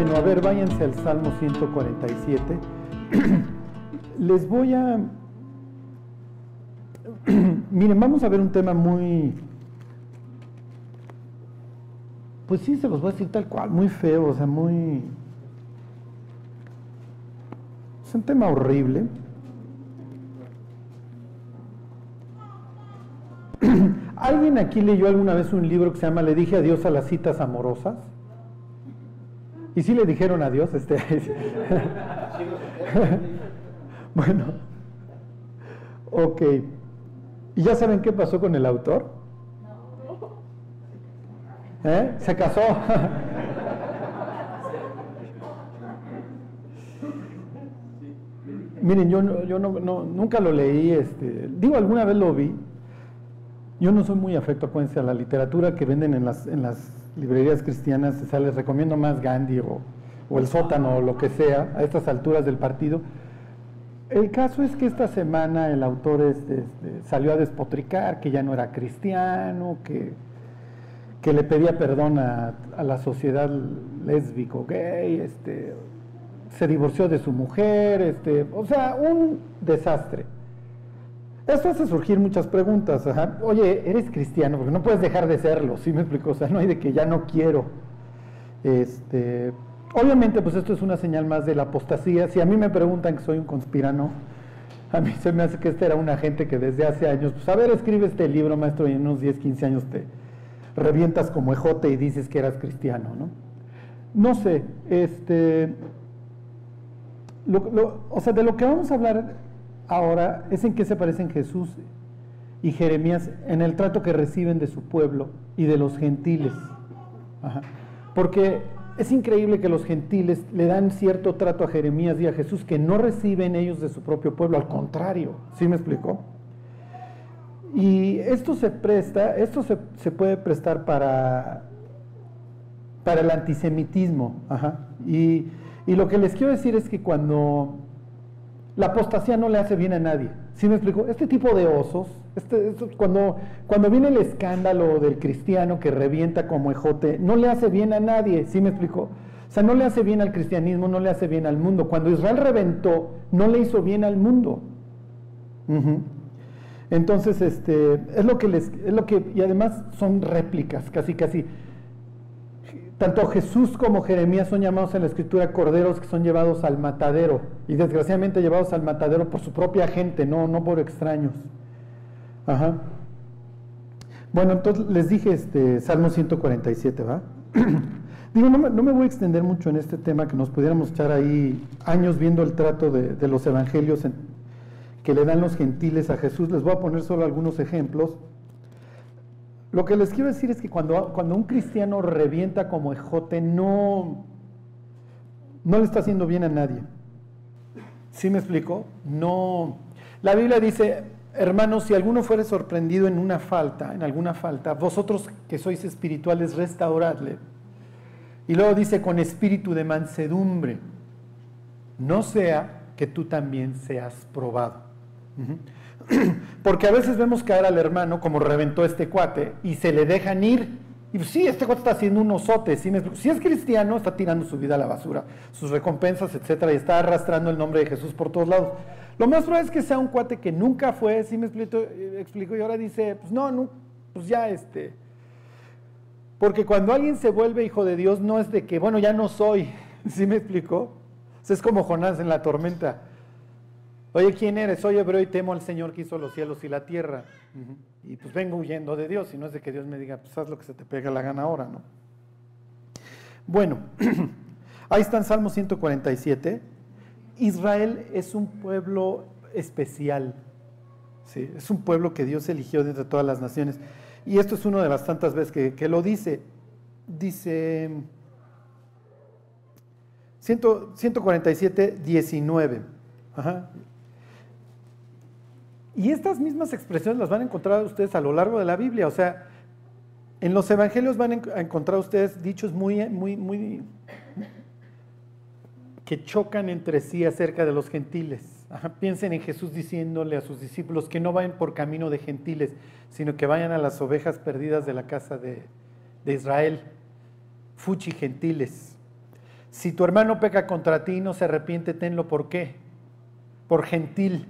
Bueno, a ver, váyanse al Salmo 147. Les voy a... Miren, vamos a ver un tema muy... Pues sí, se los voy a decir tal cual, muy feo, o sea, muy... Es un tema horrible. ¿Alguien aquí leyó alguna vez un libro que se llama Le dije adiós a las citas amorosas? ¿Y sí le dijeron adiós? Este... bueno, ok. ¿Y ya saben qué pasó con el autor? ¿Eh? Se casó. Miren, yo, yo no, nunca lo leí, este, digo, alguna vez lo vi. Yo no soy muy afecto, acuérdense, a la literatura que venden en las, las librerías cristianas, o les recomiendo más Gandhi o, el sótano o lo que sea, a estas alturas del partido. El caso es que esta semana el autor este, este, salió a despotricar que ya no era cristiano, que, que le pedía perdón a, a la sociedad lésbico, gay, este, se divorció de su mujer, este, o sea, un desastre. Esto hace surgir muchas preguntas. Oye, eres cristiano, porque no puedes dejar de serlo, ¿sí me explico? O sea, no hay de que ya no quiero. Este, obviamente, pues esto es una señal más de la apostasía. Si a mí me preguntan que soy un conspirano, a mí se me hace que este era una gente que desde hace años, pues a ver, escribe este libro, maestro, y en unos 10, 15 años te revientas como ejote y dices que eras cristiano, ¿no? No sé, este, o sea, de lo que vamos a hablar ahora es en qué se parecen Jesús y Jeremías en el trato que reciben de su pueblo y de los gentiles. Porque es increíble que los gentiles le dan cierto trato a Jeremías y a Jesús que no reciben ellos de su propio pueblo, al contrario, ¿sí me explicó? Y esto se presta, esto se, puede prestar para, para el antisemitismo. Y, y lo que les quiero decir es que cuando la apostasía no le hace bien a nadie. ¿Sí me explico? Este tipo de osos, este, cuando, cuando viene el escándalo del cristiano que revienta como ejote, no le hace bien a nadie. ¿Sí me explico? O sea, no le hace bien al cristianismo, no le hace bien al mundo. Cuando Israel reventó, no le hizo bien al mundo. Entonces, este, es lo que les, es lo que, y además son réplicas, casi, casi. Tanto Jesús como Jeremías son llamados en la escritura corderos que son llevados al matadero y desgraciadamente llevados al matadero por su propia gente, no, no por extraños. Ajá. Bueno, entonces les dije este Salmo 147, ¿va? Digo, no me, voy a extender mucho en este tema, que nos pudiéramos echar ahí años viendo el trato de, los evangelios que le dan los gentiles a Jesús. Les voy a poner solo algunos ejemplos. Lo que les quiero decir es que cuando, cuando un cristiano revienta como ejote, no, no le está haciendo bien a nadie. ¿Sí me explico? No. La Biblia dice, hermanos, si alguno fuere sorprendido en una falta, en alguna falta, vosotros que sois espirituales, restauradle. Y luego dice, con espíritu de mansedumbre, no sea que tú también seas probado. Porque a veces vemos caer al hermano como reventó este cuate y se le dejan ir. Y pues, sí, este cuate está haciendo un osote. ¿sí? Si es cristiano, está tirando su vida a la basura, sus recompensas, etcétera, y está arrastrando el nombre de Jesús por todos lados. Lo más probable es que sea un cuate que nunca fue, ¿sí me explico? Eh, y ahora dice, pues no, no, pues ya este. Porque cuando alguien se vuelve hijo de Dios, no es de que, bueno, ya no soy, ¿sí me explico? es como Jonás en la tormenta. Oye, ¿quién eres? Soy hebreo y temo al Señor que hizo los cielos y la tierra. Y pues vengo huyendo de Dios, y no es de que Dios me diga, pues haz lo que se te pega la gana ahora, ¿no? Bueno, ahí está en Salmo 147. Israel es un pueblo especial, ¿sí? es un pueblo que Dios eligió de entre todas las naciones. Y esto es una de las tantas veces que, que lo dice. Dice 147, 19. Ajá. Y estas mismas expresiones las van a encontrar ustedes a lo largo de la Biblia. O sea, en los evangelios van a encontrar ustedes dichos muy, muy, muy que chocan entre sí acerca de los gentiles. piensen en Jesús diciéndole a sus discípulos que no vayan por camino de gentiles, sino que vayan a las ovejas perdidas de la casa de, Israel. Fuchi gentiles. Si tu hermano peca contra ti no se arrepiente, tenlo por qué? Por gentil.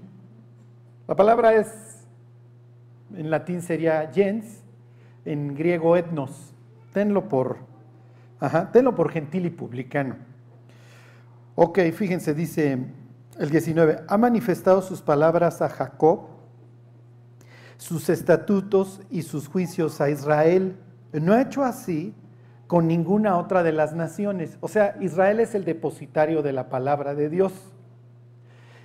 La palabra es, en latín sería gens, en griego etnos. Tenlo por, ajá, tenlo por gentil y publicano. Ok, fíjense, dice el 19, ha manifestado sus palabras a Jacob, sus estatutos y sus juicios a Israel. No ha hecho así con ninguna otra de las naciones. O sea, Israel es el depositario de la palabra de Dios.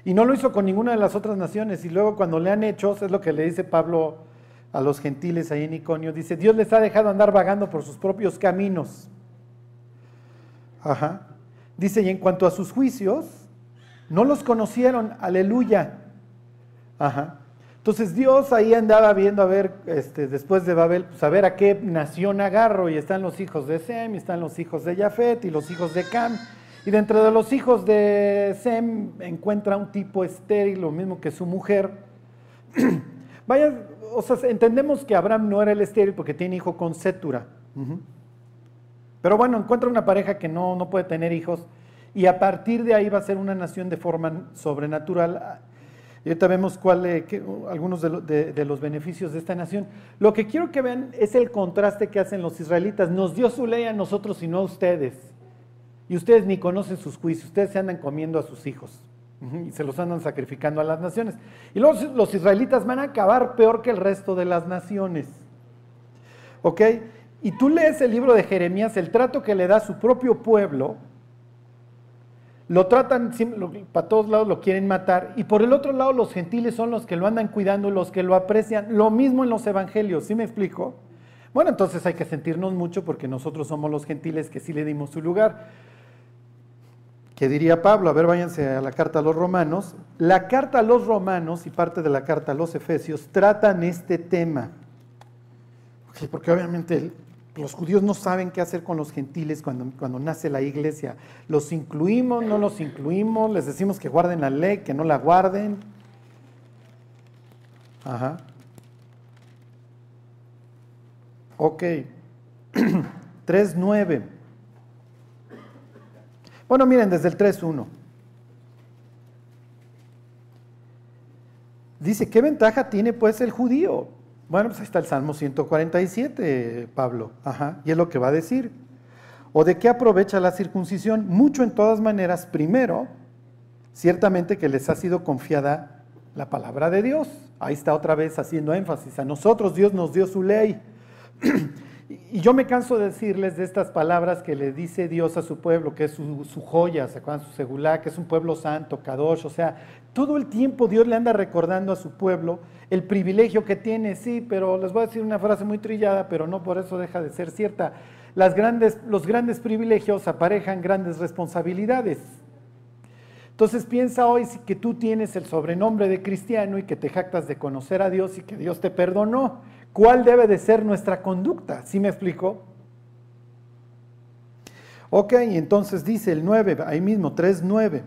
Y no lo hizo con ninguna de las otras naciones. Y luego cuando le han hecho, es lo que le dice Pablo a los gentiles ahí en Iconio, dice, Dios les ha dejado andar vagando por sus propios caminos. Ajá. Dice, y en cuanto a sus juicios, no los conocieron, aleluya. Ajá. Entonces Dios ahí andaba viendo a ver, este, después de Babel, pues a ver a qué nación agarro, y están los hijos de Sem, y están los hijos de Jafet, y los hijos de Cam, y dentro de los hijos de Sem encuentra un tipo estéril, lo mismo que su mujer. Vaya, o sea, entendemos que Abraham no era el estéril porque tiene hijo con Setura. Pero bueno, encuentra una pareja que no, no puede tener hijos, y a partir de ahí va a ser una nación de forma sobrenatural y ahorita vemos cuál, algunos de, los beneficios de esta nación. Lo que quiero que vean es el contraste que hacen los israelitas. Nos dio su ley a nosotros y no a ustedes. Y ustedes ni conocen sus juicios, ustedes se andan comiendo a sus hijos y se los andan sacrificando a las naciones. Y luego los israelitas van a acabar peor que el resto de las naciones. ¿Ok? Y tú lees el libro de Jeremías, el trato que le da su propio pueblo, lo tratan, para todos lados lo quieren matar, y por el otro lado los gentiles son los que lo andan cuidando, los que lo aprecian. Lo mismo en los evangelios, ¿sí me explico? Bueno, entonces hay que sentirnos mucho porque nosotros somos los gentiles que sí le dimos su lugar. ¿Qué diría Pablo? A ver, váyanse a la carta a los romanos. La carta a los romanos y parte de la carta a los efesios tratan este tema. Porque obviamente los judíos no saben qué hacer con los gentiles cuando, cuando nace la iglesia. ¿Los incluimos? ¿No los incluimos? ¿Les decimos que guarden la ley, que no la guarden? Ajá. Ok. 3.9. Bueno, miren, desde el 3.1. Dice, ¿qué ventaja tiene pues el judío? Bueno, pues ahí está el Salmo 147, Pablo. Ajá, y es lo que va a decir. ¿O de qué aprovecha la circuncisión? Mucho en todas maneras. Primero, ciertamente que les ha sido confiada la palabra de Dios. Ahí está otra vez haciendo énfasis. A nosotros Dios nos dio su ley. y yo me canso de decirles de estas palabras que le dice Dios a su pueblo, que es su, joya, ¿se acuerdan? Su segulá, que es un pueblo santo, kadosh. O sea, todo el tiempo Dios le anda recordando a su pueblo el privilegio que tiene, sí, pero les voy a decir una frase muy trillada, pero no por eso deja de ser cierta. Las grandes, los grandes privilegios aparejan grandes responsabilidades. Entonces piensa hoy que tú tienes el sobrenombre de cristiano y que te jactas de conocer a Dios y que Dios te perdonó. ¿Cuál debe de ser nuestra conducta? ¿Sí me explico? Ok, entonces dice el 9, ahí mismo, 3.9.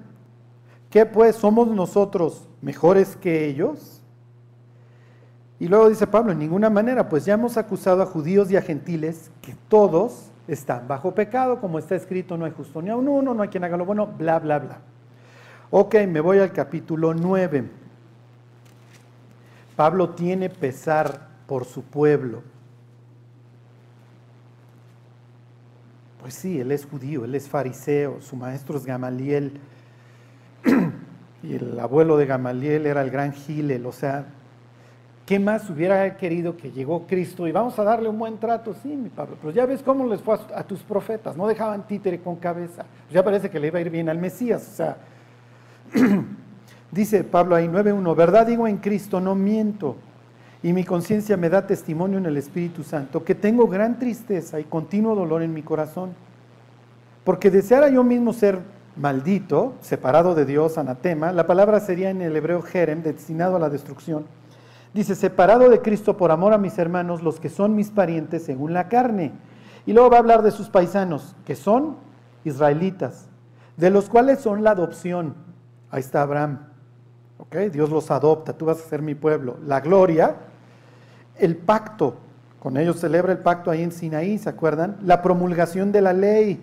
¿Qué pues somos nosotros mejores que ellos? Y luego dice Pablo, en ninguna manera, pues ya hemos acusado a judíos y a gentiles que todos están bajo pecado, como está escrito, no hay justo ni a un uno, no hay quien haga lo bueno, bla, bla, bla. Ok, me voy al capítulo 9. Pablo tiene pesar por su pueblo. Pues sí, él es judío, él es fariseo, su maestro es Gamaliel, y el abuelo de Gamaliel era el gran Gilel, o sea, ¿Qué más hubiera querido que llegó Cristo y vamos a darle un buen trato? Sí, mi Pablo, pero ya ves cómo les fue a, tus profetas, no dejaban títere con cabeza. ya parece que le iba a ir bien al Mesías. O sea, dice Pablo ahí 9.1, verdad digo en Cristo, no miento. Y mi conciencia me da testimonio en el Espíritu Santo que tengo gran tristeza y continuo dolor en mi corazón. Porque deseara yo mismo ser maldito, separado de Dios, anatema, la palabra sería en el hebreo jerem, destinado a la destrucción Dice, separado de Cristo por amor a mis hermanos, los que son mis parientes según la carne. Y luego va a hablar de sus paisanos, que son israelitas, de los cuales son la adopción. Ahí está Abraham. ¿Ok? Dios los adopta, tú vas a ser mi pueblo. La gloria, el pacto, con ellos celebra el pacto ahí en Sinaí, ¿se acuerdan? La promulgación de la ley,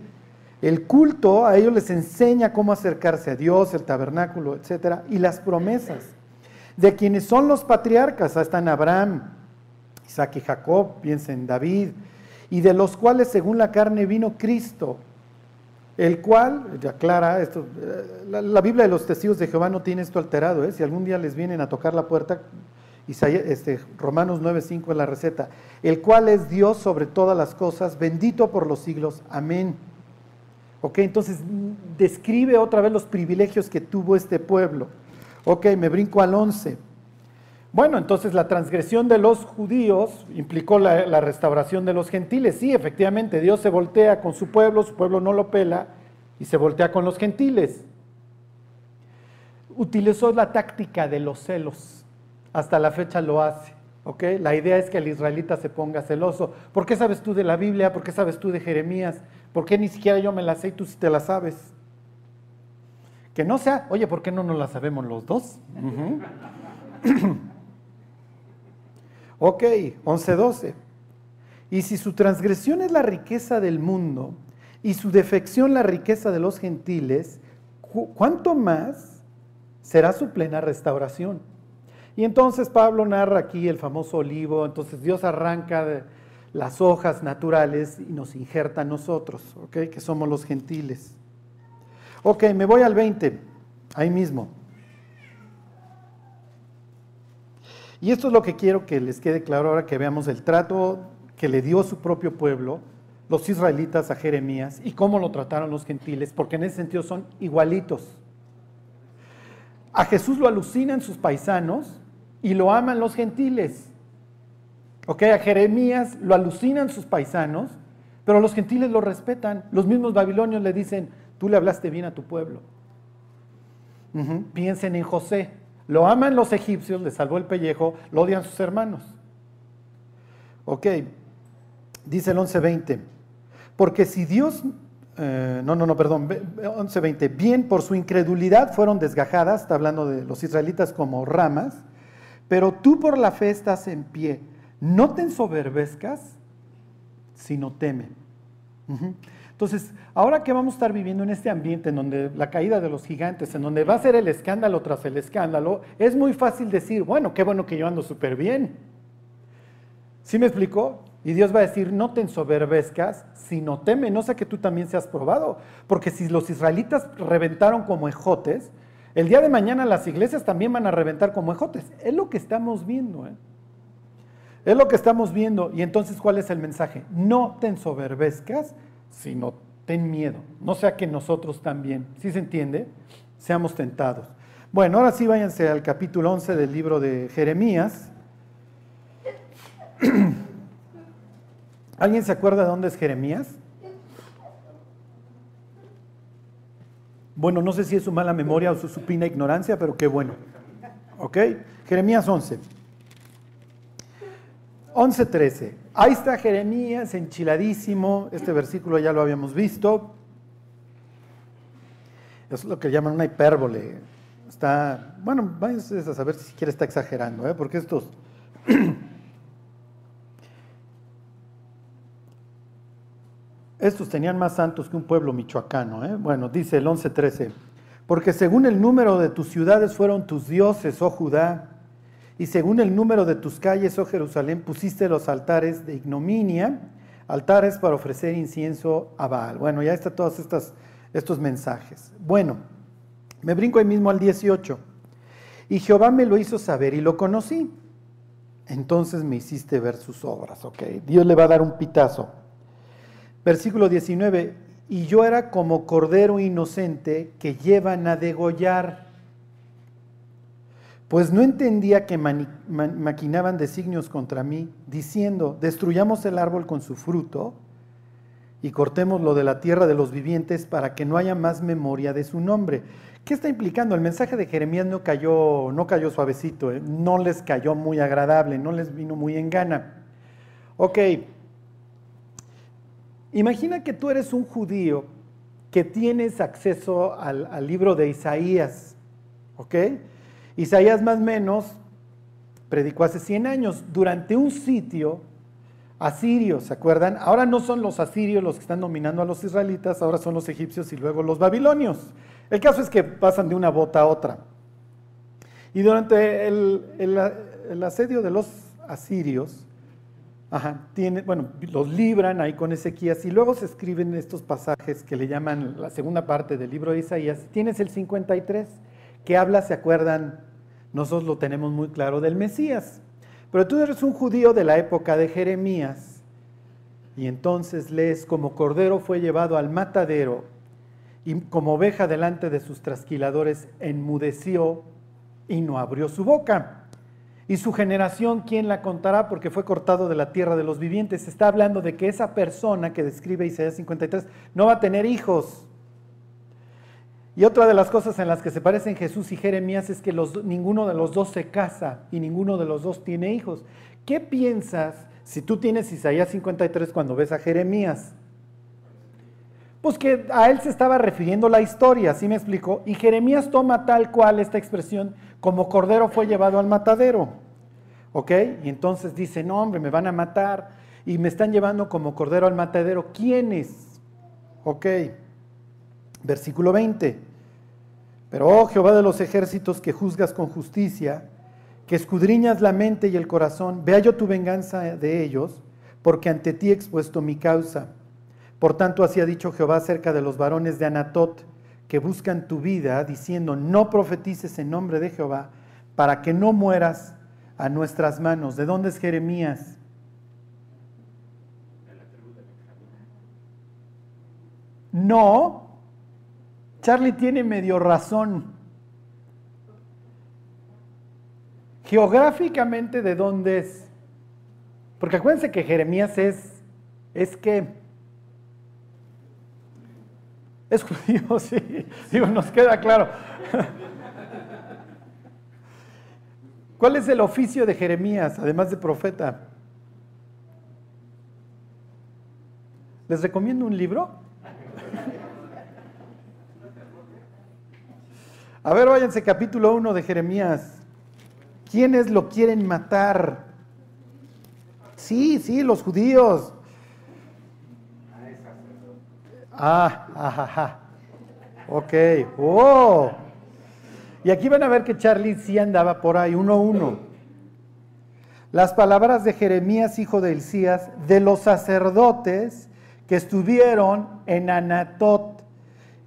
El culto a ellos les enseña cómo acercarse a Dios, el tabernáculo, etc. Y las promesas de quienes son los patriarcas, ahí están Abraham, Isaac y Jacob, piensen en David, y de los cuales según la carne vino Cristo, el cual, ya aclara, esto, eh, la, Biblia de los testigos de Jehová no tiene esto alterado, ¿eh? si algún día les vienen a tocar la puerta, Isaías, este, Romanos 9:5 es la receta, el cual es Dios sobre todas las cosas, bendito por los siglos, amén. Ok, entonces describe otra vez los privilegios que tuvo este pueblo. Ok, me brinco al 11. Bueno, entonces la transgresión de los judíos implicó la, restauración de los gentiles. Sí, efectivamente, Dios se voltea con su pueblo, su pueblo no lo pela y se voltea con los gentiles. Utilizó la táctica de los celos. Hasta la fecha lo hace. La idea es que el israelita se ponga celoso. ¿Por qué sabes tú de la Biblia? ¿Por qué sabes tú de Jeremías? ¿Por qué ni siquiera yo me la sé y tú sí te la sabes? Que no sea, oye, ¿por qué no nos la sabemos los dos? Ok, 11-12. Y si su transgresión es la riqueza del mundo y su defección la riqueza de los gentiles, ¿cuánto más será su plena restauración? Y entonces Pablo narra aquí el famoso olivo, entonces Dios arranca las hojas naturales y nos injerta a nosotros, ¿ok? Que somos los gentiles. Ok, me voy al 20, ahí mismo. Y esto es lo que quiero que les quede claro ahora que veamos el trato que le dio su propio pueblo, los israelitas a Jeremías, y cómo lo trataron los gentiles, porque en ese sentido son igualitos. A Jesús lo alucinan sus paisanos y lo aman los gentiles. Ok, a Jeremías lo alucinan sus paisanos, pero los gentiles lo respetan. Los mismos babilonios le dicen, tú le hablaste bien a tu pueblo. Piensen en José. Lo aman los egipcios, le salvó el pellejo, lo odian sus hermanos. Ok, dice el 11.20, porque si Dios, eh, no, no, no, perdón, 11.20, bien por su incredulidad fueron desgajadas, está hablando de los israelitas como ramas, pero tú por la fe estás en pie, no te ensoberbezcas, sino teme. Entonces, ahora que vamos a estar viviendo en este ambiente en donde la caída de los gigantes, en donde va a ser el escándalo tras el escándalo, es muy fácil decir, bueno, qué bueno que yo ando súper bien. ¿Sí me explicó? Y Dios va a decir, no te ensoberbezcas, sino teme, no sé que tú también seas probado. Porque si los israelitas reventaron como ejotes, el día de mañana las iglesias también van a reventar como ejotes. Es lo que estamos viendo. ¿eh? Es lo que estamos viendo. Y entonces, ¿cuál es el mensaje? No te ensoberbezcas, sino ten miedo, no sea que nosotros también, ¿sí se entiende? Seamos tentados. Bueno, ahora sí váyanse al capítulo 11 del libro de Jeremías. ¿Alguien se acuerda de dónde es Jeremías? Bueno, no sé si es su mala memoria o su supina ignorancia, pero qué bueno. ¿Ok? Jeremías 11. 11.13. Ahí está Jeremías enchiladísimo. Este versículo ya lo habíamos visto. Es lo que llaman una hipérbole. Está, bueno, vais a saber si siquiera está exagerando, ¿eh? porque estos... estos tenían más santos que un pueblo michoacano. ¿eh? Bueno, dice el 11.13. Porque según el número de tus ciudades fueron tus dioses, oh Judá, y según el número de tus calles, oh Jerusalén, pusiste los altares de ignominia, altares para ofrecer incienso a Baal. Bueno, ya están todos estas, estos mensajes. Bueno, me brinco ahí mismo al 18. Y Jehová me lo hizo saber y lo conocí. Entonces me hiciste ver sus obras, ¿ok? Dios le va a dar un pitazo. Versículo 19. Y yo era como cordero inocente que llevan a degollar pues no entendía que maquinaban designios contra mí, diciendo, destruyamos el árbol con su fruto y cortemos lo de la tierra de los vivientes para que no haya más memoria de su nombre. ¿Qué está implicando? El mensaje de Jeremías no cayó, no cayó suavecito, ¿eh? no les cayó muy agradable, no les vino muy en gana. Ok, imagina que tú eres un judío que tienes acceso al, al libro de Isaías, ¿ok? Isaías más o menos predicó hace 100 años durante un sitio asirios, ¿se acuerdan? Ahora no son los asirios los que están dominando a los israelitas, ahora son los egipcios y luego los babilonios. El caso es que pasan de una bota a otra. Y durante el, asedio de los asirios, tiene, bueno, los libran ahí con Ezequías y luego se escriben estos pasajes que le llaman la segunda parte del libro de Isaías. Tienes el 53 que habla, ¿se acuerdan? Nosotros lo tenemos muy claro del Mesías. Pero tú eres un judío de la época de Jeremías y entonces lees como cordero fue llevado al matadero y como oveja delante de sus trasquiladores enmudeció y no abrió su boca. Y su generación, ¿quién la contará? Porque fue cortado de la tierra de los vivientes. Está hablando de que esa persona que describe Isaías 53 no va a tener hijos. Y otra de las cosas en las que se parecen Jesús y Jeremías es que ninguno de los dos se casa y ninguno de los dos tiene hijos. ¿Qué piensas si tú tienes Isaías 53 cuando ves a Jeremías? Pues que a él se estaba refiriendo la historia, ¿sí me explico? Y Jeremías toma tal cual esta expresión, como cordero fue llevado al matadero. ¿Ok? Y entonces dice, no hombre, me van a matar y me están llevando como cordero al matadero. ¿Quiénes? Ok. Versículo 20. Pero, oh Jehová de los ejércitos que juzgas con justicia, que escudriñas la mente y el corazón, vea yo tu venganza de ellos, porque ante ti he expuesto mi causa. Por tanto, así ha dicho Jehová acerca de los varones de Anatot que buscan tu vida, diciendo, no profetices en nombre de Jehová, para que no mueras a nuestras manos. ¿De dónde es Jeremías? No, Charlie tiene medio razón. Geográficamente, ¿de dónde es? Porque acuérdense que Jeremías es, es que es judío, sí. Digo, nos queda claro. ¿Cuál es el oficio de Jeremías, además de profeta? ¿Les recomiendo un libro? A ver, váyanse capítulo 1 de Jeremías. ¿Quiénes lo quieren matar? Sí, sí, los judíos. Ah, ajá, Ok, oh. Y aquí van a ver que Charlie sí andaba por ahí, uno a uno. Las palabras de Jeremías, hijo de Elías, de los sacerdotes que estuvieron en Anatot,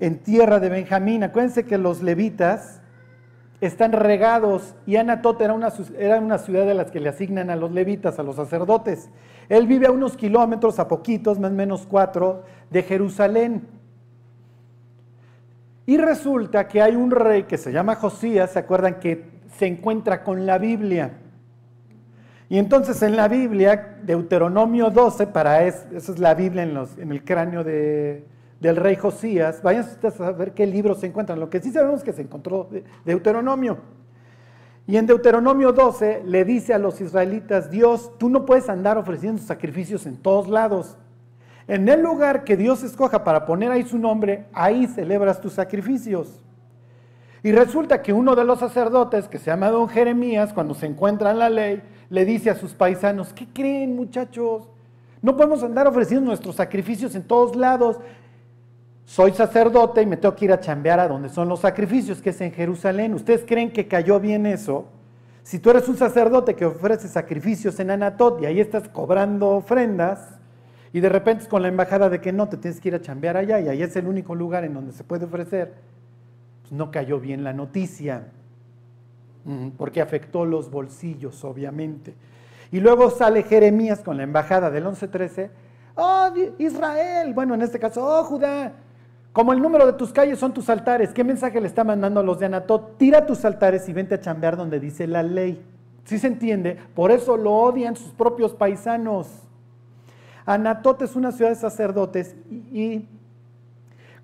en tierra de Benjamín. Acuérdense que los levitas están regados y Anatot era una, era una ciudad de las que le asignan a los levitas, a los sacerdotes. Él vive a unos kilómetros, a poquitos, más o menos cuatro, de Jerusalén. Y resulta que hay un rey que se llama Josías, ¿se acuerdan que se encuentra con la Biblia? Y entonces en la Biblia, Deuteronomio 12, para eso, esa es la Biblia en, los, en el cráneo de, del rey Josías, vayan ustedes a ver qué libros se encuentran. Lo que sí sabemos es que se encontró Deuteronomio. Y en Deuteronomio 12 le dice a los israelitas, Dios, tú no puedes andar ofreciendo sacrificios en todos lados. En el lugar que Dios escoja para poner ahí su nombre, ahí celebras tus sacrificios. Y resulta que uno de los sacerdotes, que se llama don Jeremías, cuando se encuentra en la ley, le dice a sus paisanos, ¿qué creen muchachos? No podemos andar ofreciendo nuestros sacrificios en todos lados soy sacerdote y me tengo que ir a chambear a donde son los sacrificios, que es en Jerusalén. ¿Ustedes creen que cayó bien eso? Si tú eres un sacerdote que ofrece sacrificios en Anatot y ahí estás cobrando ofrendas, y de repente es con la embajada de que no, te tienes que ir a chambear allá y ahí es el único lugar en donde se puede ofrecer, pues no cayó bien la noticia, porque afectó los bolsillos, obviamente. Y luego sale Jeremías con la embajada del 11-13, oh Israel, bueno, en este caso, oh Judá, como el número de tus calles son tus altares, ¿qué mensaje le está mandando a los de Anatot? Tira tus altares y vente a chambear donde dice la ley. ¿Sí se entiende? Por eso lo odian sus propios paisanos. Anatot es una ciudad de sacerdotes y,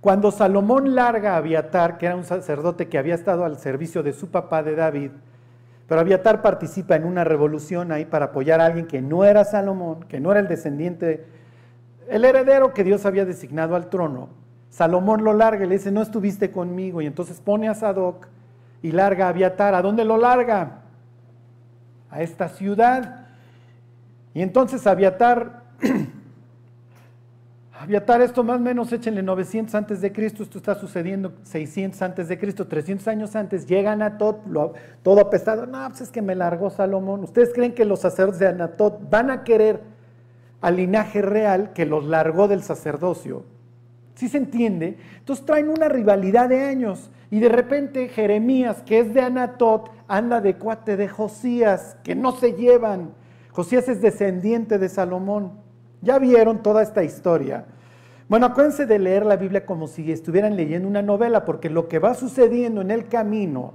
cuando Salomón larga a Abiatar, que era un sacerdote que había estado al servicio de su papá de David, pero Abiatar participa en una revolución ahí para apoyar a alguien que no era Salomón, que no era el descendiente, el heredero que Dios había designado al trono. Salomón lo larga y le dice, no estuviste conmigo. Y entonces pone a Sadoc y larga a Abiatar. ¿A dónde lo larga? A esta ciudad. Y entonces Abiatar Aviatar esto más o menos échenle 900 antes de Cristo, esto está sucediendo 600 antes de Cristo, 300 años antes, llega Anatot, todo apestado, no, pues es que me largó Salomón. ¿Ustedes creen que los sacerdotes de Anatot van a querer al linaje real que los largó del sacerdocio? ¿Sí se entiende? Entonces traen una rivalidad de años y de repente Jeremías, que es de Anatot, anda de cuate de Josías, que no se llevan. Josías es descendiente de Salomón. Ya vieron toda esta historia. Bueno, acuérdense de leer la Biblia como si estuvieran leyendo una novela, porque lo que va sucediendo en el camino,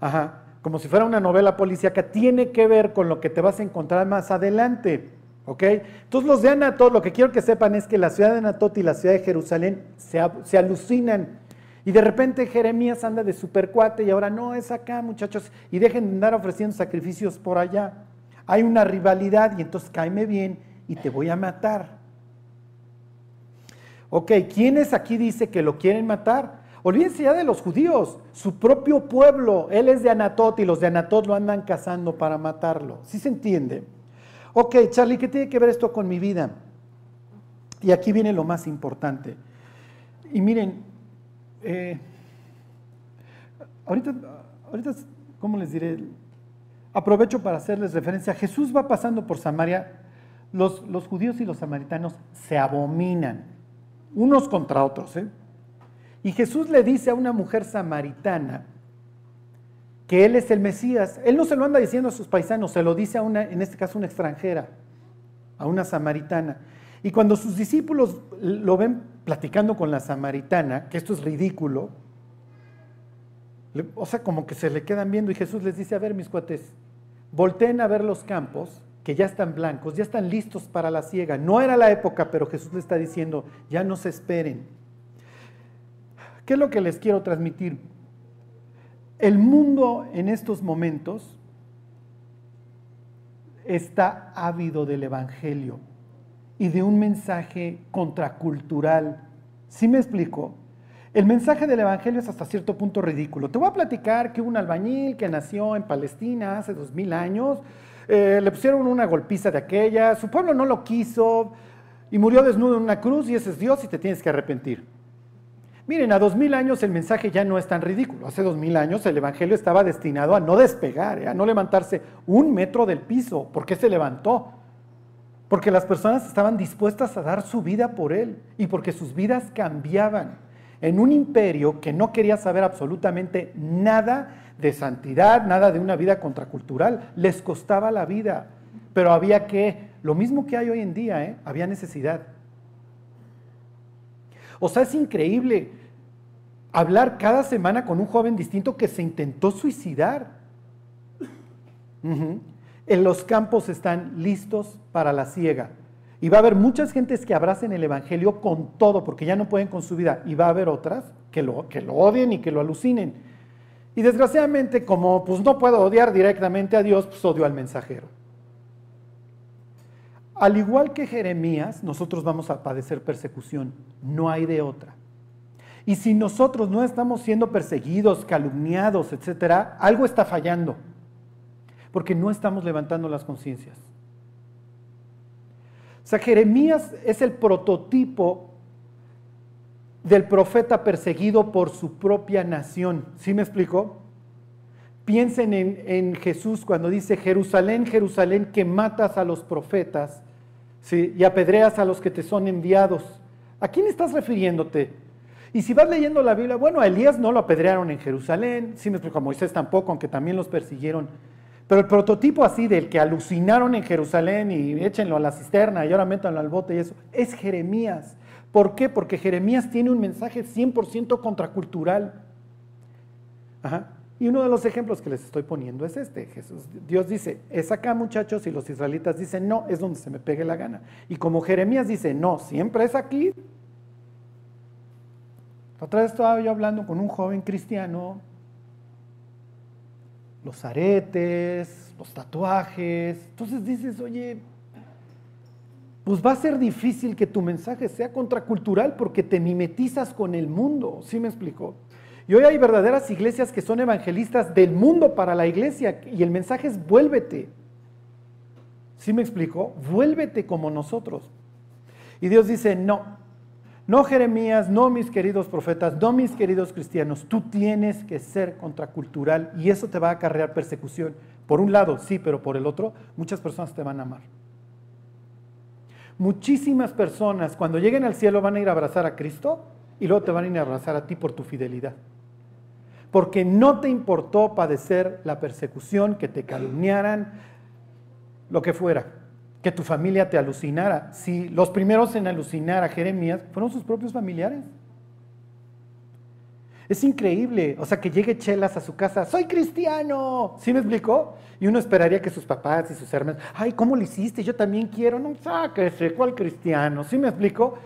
ajá, como si fuera una novela policíaca, tiene que ver con lo que te vas a encontrar más adelante. ¿Ok? Entonces los de Anatot, lo que quiero que sepan es que la ciudad de Anatot y la ciudad de Jerusalén se, alucinan. Y de repente Jeremías anda de supercuate y ahora no, es acá muchachos. Y dejen de andar ofreciendo sacrificios por allá. Hay una rivalidad y entonces cáeme bien y te voy a matar. Ok, ¿quiénes aquí dice que lo quieren matar? Olvídense ya de los judíos, su propio pueblo. Él es de Anatot y los de Anatot lo andan cazando para matarlo. ¿Sí se entiende? Ok, Charlie, ¿qué tiene que ver esto con mi vida? Y aquí viene lo más importante. Y miren, eh, ahorita, ahorita, ¿cómo les diré? Aprovecho para hacerles referencia. Jesús va pasando por Samaria los, judíos y los samaritanos se abominan unos contra otros. ¿eh? Y Jesús le dice a una mujer samaritana que él es el Mesías. Él no se lo anda diciendo a sus paisanos, se lo dice a una, en este caso, una extranjera, a una samaritana. Y cuando sus discípulos lo ven platicando con la samaritana, que esto es ridículo, o sea, como que se le quedan viendo y Jesús les dice, a ver mis cuates, volteen a ver los campos que ya están blancos, ya están listos para la siega. No era la época, pero Jesús le está diciendo, ya no se esperen. ¿Qué es lo que les quiero transmitir? El mundo en estos momentos está ávido del Evangelio y de un mensaje contracultural. ¿Sí me explico? El mensaje del Evangelio es hasta cierto punto ridículo. Te voy a platicar que un albañil que nació en Palestina hace dos mil años, eh, le pusieron una golpiza de aquella, su pueblo no lo quiso y murió desnudo en una cruz y ese es Dios y te tienes que arrepentir. Miren, a dos mil años el mensaje ya no es tan ridículo. Hace dos mil años el Evangelio estaba destinado a no despegar, eh, a no levantarse un metro del piso. ¿Por qué se levantó? Porque las personas estaban dispuestas a dar su vida por Él y porque sus vidas cambiaban en un imperio que no quería saber absolutamente nada de santidad, nada de una vida contracultural. Les costaba la vida, pero había que, lo mismo que hay hoy en día, ¿eh? había necesidad. O sea, es increíble hablar cada semana con un joven distinto que se intentó suicidar. En los campos están listos para la ciega. Y va a haber muchas gentes que abracen el Evangelio con todo, porque ya no pueden con su vida. Y va a haber otras que lo, que lo odien y que lo alucinen. Y desgraciadamente, como pues no puedo odiar directamente a Dios, pues odio al mensajero. Al igual que Jeremías, nosotros vamos a padecer persecución. No hay de otra. Y si nosotros no estamos siendo perseguidos, calumniados, etcétera, algo está fallando. Porque no estamos levantando las conciencias. O sea, Jeremías es el prototipo del profeta perseguido por su propia nación. ¿Sí me explico? Piensen en, Jesús cuando dice, Jerusalén, Jerusalén, que matas a los profetas ¿sí? y apedreas a los que te son enviados. ¿A quién estás refiriéndote? Y si vas leyendo la Biblia, bueno, a Elías no lo apedrearon en Jerusalén, sí me explico, a Moisés tampoco, aunque también los persiguieron pero el prototipo así del que alucinaron en Jerusalén y échenlo a la cisterna y ahora métanlo al bote y eso, es Jeremías. ¿Por qué? Porque Jeremías tiene un mensaje 100% contracultural. Y uno de los ejemplos que les estoy poniendo es este. Jesús, Dios dice, es acá muchachos y los israelitas dicen, no, es donde se me pegue la gana. Y como Jeremías dice, no, siempre es aquí. Otra vez estaba yo hablando con un joven cristiano los aretes, los tatuajes. Entonces dices, oye, pues va a ser difícil que tu mensaje sea contracultural porque te mimetizas con el mundo, ¿sí me explicó? Y hoy hay verdaderas iglesias que son evangelistas del mundo para la iglesia y el mensaje es vuélvete. ¿Sí me explico? Vuélvete como nosotros. Y Dios dice, no, no Jeremías, no mis queridos profetas, no mis queridos cristianos, tú tienes que ser contracultural y eso te va a acarrear persecución. Por un lado, sí, pero por el otro, muchas personas te van a amar. Muchísimas personas cuando lleguen al cielo van a ir a abrazar a Cristo y luego te van a ir a abrazar a ti por tu fidelidad. Porque no te importó padecer la persecución, que te calumniaran, lo que fuera, que tu familia te alucinara. Si los primeros en alucinar a Jeremías fueron sus propios familiares. Es increíble, o sea, que llegue Chelas a su casa, soy cristiano, ¿sí me explicó? Y uno esperaría que sus papás y sus hermanos, ay, ¿cómo lo hiciste? Yo también quiero, no, sáquese, ¿cuál cristiano? ¿Sí me explicó?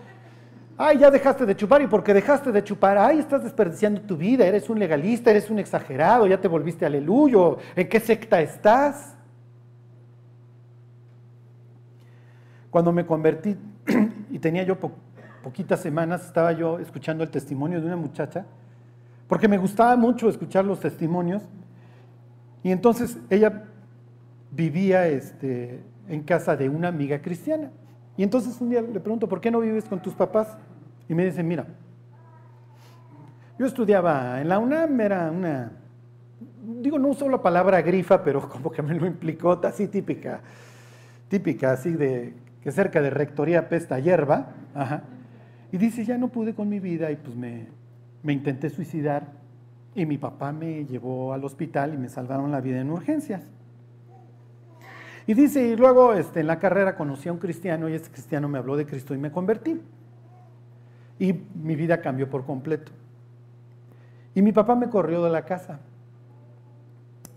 Ay, ya dejaste de chupar y porque dejaste de chupar, ay, estás desperdiciando tu vida, eres un legalista, eres un exagerado, ya te volviste aleluyo, ¿en qué secta estás? Cuando me convertí y tenía yo poquitas semanas, estaba yo escuchando el testimonio de una muchacha, porque me gustaba mucho escuchar los testimonios, y entonces ella vivía este, en casa de una amiga cristiana. Y entonces un día le pregunto, ¿por qué no vives con tus papás? Y me dice, mira, yo estudiaba en la UNAM, era una, digo, no uso la palabra grifa, pero como que me lo implicó, así típica, típica, así de que cerca de rectoría pesta hierba, y dice, ya no pude con mi vida y pues me, intenté suicidar y mi papá me llevó al hospital y me salvaron la vida en urgencias. Y dice, y luego este, en la carrera conocí a un cristiano y ese cristiano me habló de Cristo y me convertí. Y mi vida cambió por completo. Y mi papá me corrió de la casa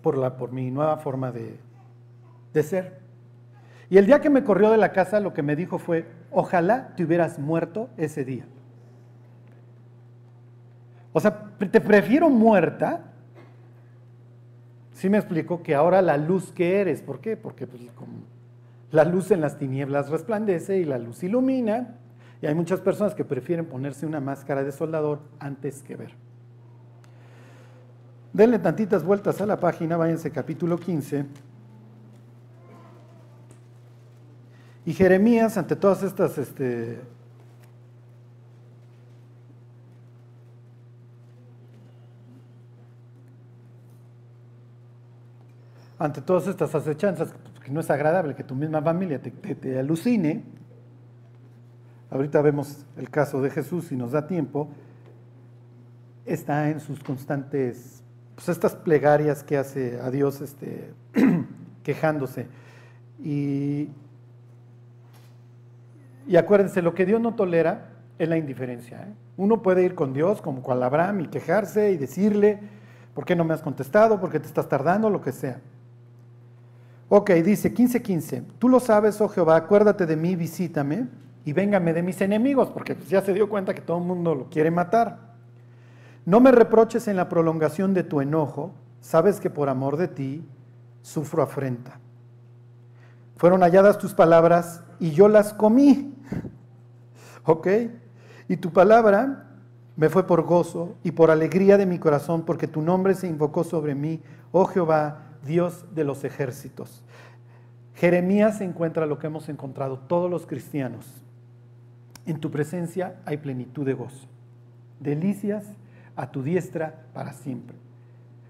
por, la, por mi nueva forma de, de ser. Y el día que me corrió de la casa, lo que me dijo fue, ojalá te hubieras muerto ese día. O sea, te prefiero muerta, sí me explico, que ahora la luz que eres. ¿Por qué? Porque pues, la luz en las tinieblas resplandece y la luz ilumina. Y hay muchas personas que prefieren ponerse una máscara de soldador antes que ver. Denle tantitas vueltas a la página, váyanse capítulo 15. Y Jeremías, ante todas estas este, ante todas estas acechanzas, que no es agradable que tu misma familia te, alucine, ahorita vemos el caso de Jesús si nos da tiempo, está en sus constantes, pues estas plegarias que hace a Dios este, quejándose. Y y acuérdense, lo que Dios no tolera es la indiferencia. ¿eh? Uno puede ir con Dios como cual Abraham y quejarse y decirle, ¿por qué no me has contestado? ¿Por qué te estás tardando? Lo que sea. Ok, dice 15:15, tú lo sabes, oh Jehová, acuérdate de mí, visítame y véngame de mis enemigos, porque pues, ya se dio cuenta que todo el mundo lo quiere matar. No me reproches en la prolongación de tu enojo, sabes que por amor de ti sufro afrenta. Fueron halladas tus palabras y yo las comí. ¿Ok? Y tu palabra me fue por gozo y por alegría de mi corazón, porque tu nombre se invocó sobre mí, oh Jehová, Dios de los ejércitos. Jeremías encuentra lo que hemos encontrado todos los cristianos. En tu presencia hay plenitud de gozo, delicias a tu diestra para siempre.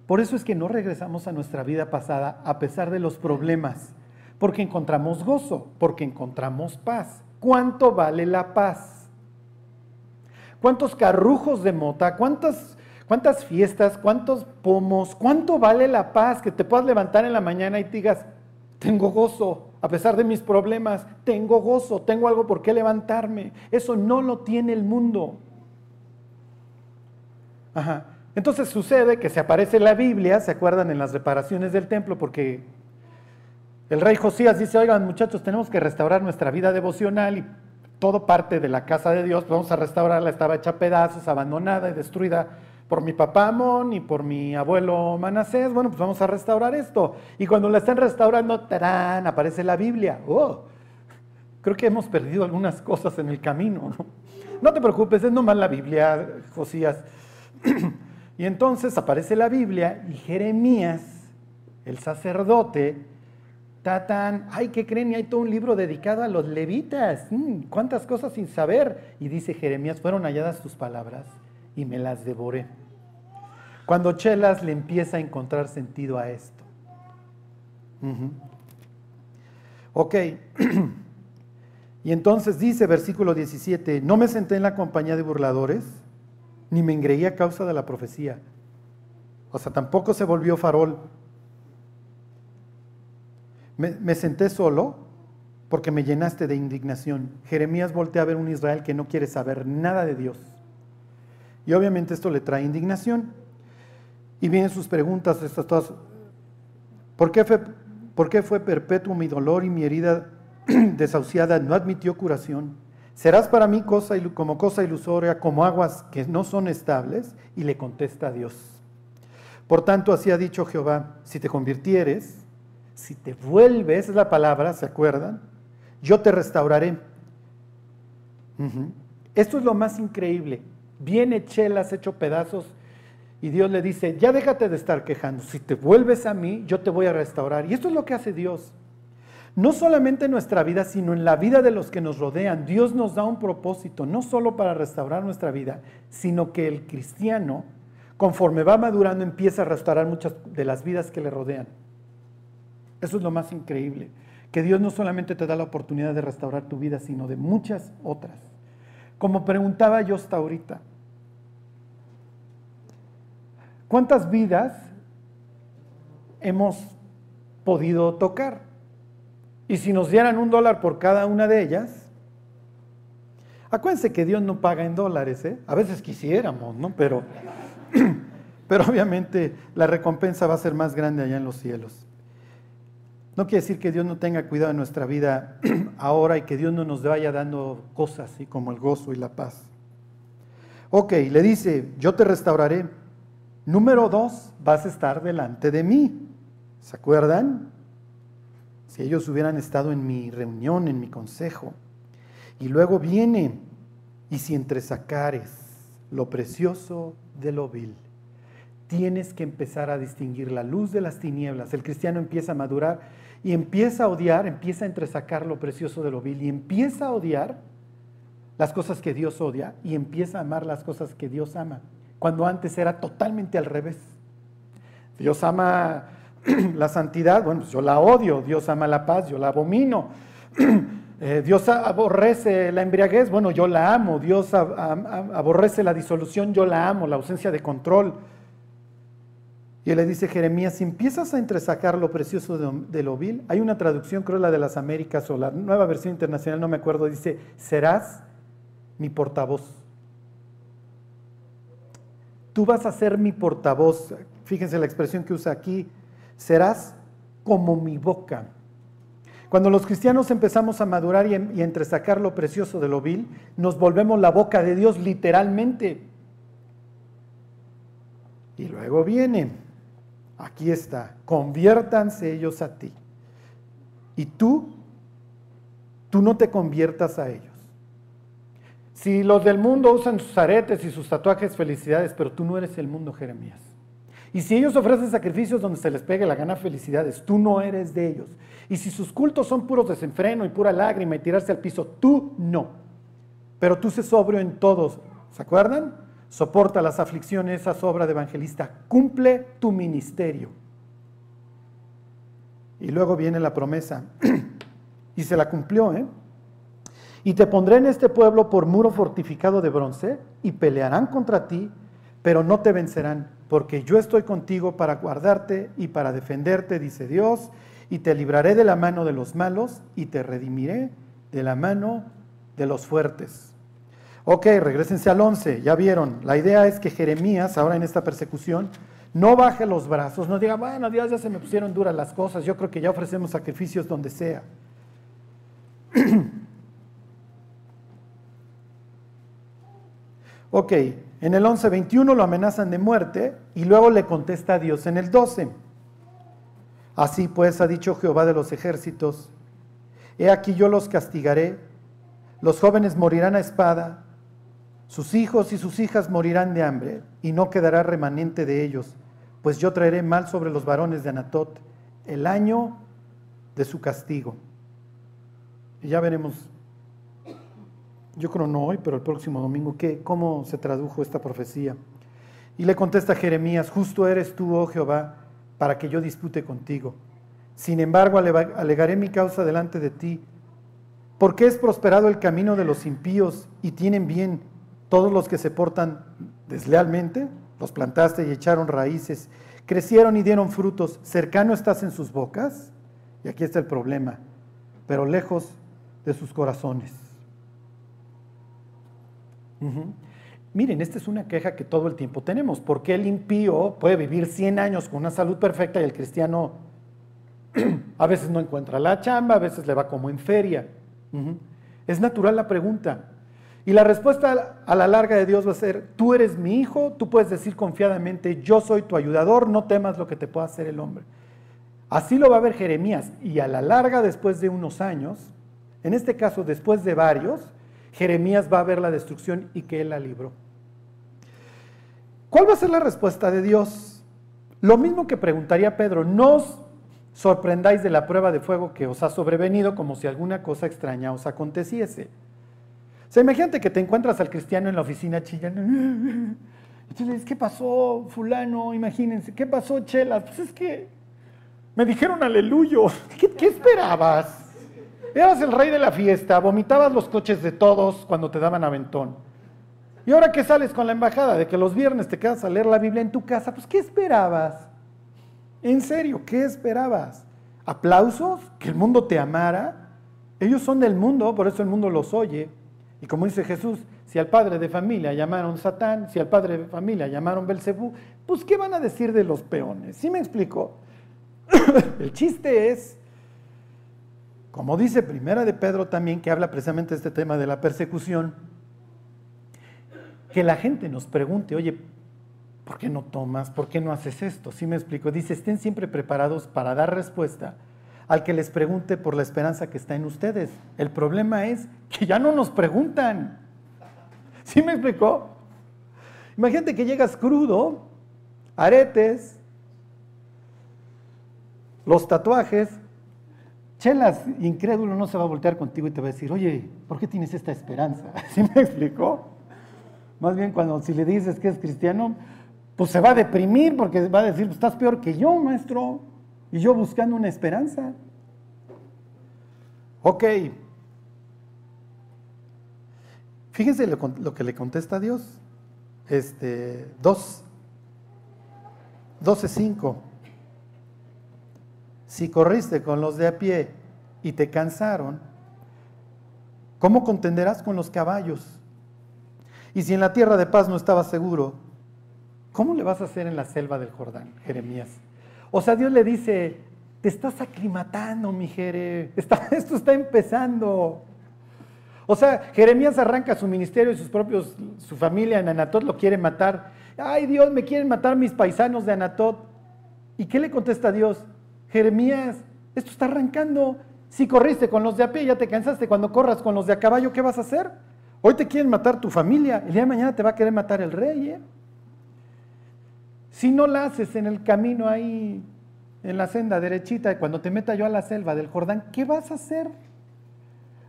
Por eso es que no regresamos a nuestra vida pasada a pesar de los problemas, porque encontramos gozo, porque encontramos paz. ¿Cuánto vale la paz? ¿Cuántos carrujos de mota? ¿Cuántas, cuántas fiestas? ¿Cuántos pomos? ¿Cuánto vale la paz que te puedas levantar en la mañana y digas, tengo gozo, a pesar de mis problemas, tengo gozo, tengo algo por qué levantarme? Eso no lo tiene el mundo. Ajá. Entonces sucede que se aparece la Biblia, ¿se acuerdan en las reparaciones del templo? Porque el rey Josías dice, oigan muchachos, tenemos que restaurar nuestra vida devocional y todo parte de la casa de Dios, vamos a restaurarla, estaba hecha pedazos, abandonada y destruida por mi papá Amón y por mi abuelo Manasés, bueno, pues vamos a restaurar esto. Y cuando la están restaurando, tarán, aparece la Biblia. Oh, creo que hemos perdido algunas cosas en el camino. No, no te preocupes, es nomás la Biblia, Josías. y entonces aparece la Biblia y Jeremías, el sacerdote, Tatán, ay, ¿qué creen? Y hay todo un libro dedicado a los levitas. Mm, ¿Cuántas cosas sin saber? Y dice Jeremías, fueron halladas tus palabras y me las devoré. Cuando Chelas le empieza a encontrar sentido a esto. Ok. y entonces dice versículo 17, no me senté en la compañía de burladores, ni me engreí a causa de la profecía. O sea, tampoco se volvió farol. Me, senté solo porque me llenaste de indignación. Jeremías voltea a ver un Israel que no quiere saber nada de Dios. Y obviamente esto le trae indignación. Y vienen sus preguntas, estas todas. ¿Por qué fue, por qué fue perpetuo mi dolor y mi herida desahuciada no admitió curación? ¿Serás para mí cosa, como cosa ilusoria, como aguas que no son estables? Y le contesta a Dios. Por tanto, así ha dicho Jehová, si te convirtieres, si te vuelves, es la palabra, ¿se acuerdan? Yo te restauraré. Esto es lo más increíble. Viene Chelas hecho pedazos y Dios le dice, ya déjate de estar quejando, si te vuelves a mí, yo te voy a restaurar. Y esto es lo que hace Dios. No solamente en nuestra vida, sino en la vida de los que nos rodean. Dios nos da un propósito, no solo para restaurar nuestra vida, sino que el cristiano, conforme va madurando, empieza a restaurar muchas de las vidas que le rodean. Eso es lo más increíble, que Dios no solamente te da la oportunidad de restaurar tu vida, sino de muchas otras. Como preguntaba yo hasta ahorita, ¿cuántas vidas hemos podido tocar? Y si nos dieran un dólar por cada una de ellas, acuérdense que Dios no paga en dólares, ¿eh? A veces quisiéramos, ¿no? Pero, pero obviamente la recompensa va a ser más grande allá en los cielos. No quiere decir que Dios no tenga cuidado de nuestra vida ahora y que Dios no nos vaya dando cosas así como el gozo y la paz. Ok, le dice, yo te restauraré. Número dos, vas a estar delante de mí. ¿Se acuerdan? Si ellos hubieran estado en mi reunión, en mi consejo. Y luego viene, y si entresacares lo precioso de lo vil, tienes que empezar a distinguir la luz de las tinieblas. El cristiano empieza a madurar y empieza a odiar, empieza a entresacar lo precioso de lo vil y empieza a odiar las cosas que Dios odia y empieza a amar las cosas que Dios ama, cuando antes era totalmente al revés. Dios ama la santidad, bueno, pues yo la odio, Dios ama la paz, yo la abomino. Eh, Dios aborrece la embriaguez, bueno, yo la amo. Dios aborrece la disolución, yo la amo, la ausencia de control. Y le dice Jeremías, si empiezas a entresacar lo precioso de, lo vil, hay una traducción, creo la de las Américas o la nueva versión internacional, no me acuerdo, dice, serás mi portavoz. Tú vas a ser mi portavoz. Fíjense la expresión que usa aquí, serás como mi boca. Cuando los cristianos empezamos a madurar y, y entresacar lo precioso de lo vil, nos volvemos la boca de Dios literalmente. Y luego viene Aquí está, conviértanse ellos a ti. Y tú, tú no te conviertas a ellos. Si los del mundo usan sus aretes y sus tatuajes, felicidades, pero tú no eres el mundo, Jeremías. Y si ellos ofrecen sacrificios donde se les pegue la gana, felicidades, tú no eres de ellos. Y si sus cultos son puros desenfreno y pura lágrima y tirarse al piso, tú no. Pero tú se sobrio en todos. ¿Se acuerdan? Soporta las aflicciones, esa obra de evangelista, cumple tu ministerio. Y luego viene la promesa, y se la cumplió, ¿eh? Y te pondré en este pueblo por muro fortificado de bronce, y pelearán contra ti, pero no te vencerán, porque yo estoy contigo para guardarte y para defenderte, dice Dios, y te libraré de la mano de los malos, y te redimiré de la mano de los fuertes. Ok, regresense al 11, ya vieron. La idea es que Jeremías, ahora en esta persecución, no baje los brazos, no diga, bueno, Dios, ya se me pusieron duras las cosas, yo creo que ya ofrecemos sacrificios donde sea. ok, en el 11.21 lo amenazan de muerte y luego le contesta a Dios en el 12. Así pues ha dicho Jehová de los ejércitos, he aquí yo los castigaré, los jóvenes morirán a espada, sus hijos y sus hijas morirán de hambre, y no quedará remanente de ellos, pues yo traeré mal sobre los varones de Anatot el año de su castigo. Y ya veremos, yo creo no hoy, pero el próximo domingo, ¿qué, cómo se tradujo esta profecía. Y le contesta Jeremías, justo eres tú, oh Jehová, para que yo dispute contigo. Sin embargo, alegaré mi causa delante de ti, porque es prosperado el camino de los impíos y tienen bien todos los que se portan deslealmente. Los plantaste y echaron raíces, crecieron y dieron frutos. Cercano estás en sus bocas, y aquí está el problema, pero lejos de sus corazones. Miren, esta es una queja que todo el tiempo tenemos. porque el impío puede vivir 100 años con una salud perfecta y el cristiano a veces no encuentra la chamba, a veces le va como en feria? Es natural la pregunta. Y la respuesta a la larga de Dios va a ser, tú eres mi hijo, tú puedes decir confiadamente, yo soy tu ayudador, no temas lo que te pueda hacer el hombre. Así lo va a ver Jeremías. Y a la larga, después de unos años, en este caso después de varios, Jeremías va a ver la destrucción y que él la libró. ¿Cuál va a ser la respuesta de Dios? Lo mismo que preguntaría Pedro, no os sorprendáis de la prueba de fuego que os ha sobrevenido como si alguna cosa extraña os aconteciese. O sea, imagínate que te encuentras al cristiano en la oficina chillando. Entonces, ¿qué pasó, fulano? Imagínense, ¿qué pasó, Chela? Pues es que me dijeron aleluyo. ¿Qué, ¿Qué, esperabas? Eras el rey de la fiesta, vomitabas los coches de todos cuando te daban aventón. Y ahora que sales con la embajada de que los viernes te quedas a leer la Biblia en tu casa, pues ¿qué esperabas? En serio, ¿qué esperabas? ¿Aplausos? ¿Que el mundo te amara? Ellos son del mundo, por eso el mundo los oye. Y como dice Jesús, si al padre de familia llamaron Satán, si al padre de familia llamaron Belcebú, pues ¿qué van a decir de los peones? ¿Sí me explico? El chiste es, como dice Primera de Pedro también, que habla precisamente de este tema de la persecución, que la gente nos pregunte, oye, ¿por qué no tomas? ¿Por qué no haces esto? ¿Sí me explico? Dice, estén siempre preparados para dar respuesta al que les pregunte por la esperanza que está en ustedes. El problema es que ya no nos preguntan. ¿Sí me explicó? Imagínate que llegas crudo, aretes, los tatuajes, Chelas, incrédulo, no se va a voltear contigo y te va a decir, oye, ¿por qué tienes esta esperanza? ¿Sí me explicó? Más bien cuando si le dices que es cristiano, pues se va a deprimir porque va a decir, pues estás peor que yo, maestro. Y yo buscando una esperanza. Ok. Fíjense lo, que le contesta Dios. Este, 2, 12.5. Si corriste con los de a pie y te cansaron, ¿cómo contenderás con los caballos? Y si en la tierra de paz no estabas seguro, ¿cómo le vas a hacer en la selva del Jordán, Jeremías? O sea, Dios le dice, te estás aclimatando, mi Jere, esto está empezando. O sea, Jeremías arranca su ministerio y sus propios, su familia en Anatot lo quiere matar. Ay Dios, me quieren matar mis paisanos de Anatot. ¿Y qué le contesta Dios? Jeremías, esto está arrancando. Si corriste con los de a pie, ya te cansaste. Cuando corras con los de a caballo, ¿qué vas a hacer? Hoy te quieren matar tu familia, el día de mañana te va a querer matar el rey. ¿eh? Si no la haces en el camino ahí, en la senda derechita, cuando te meta yo a la selva del Jordán, ¿qué vas a hacer?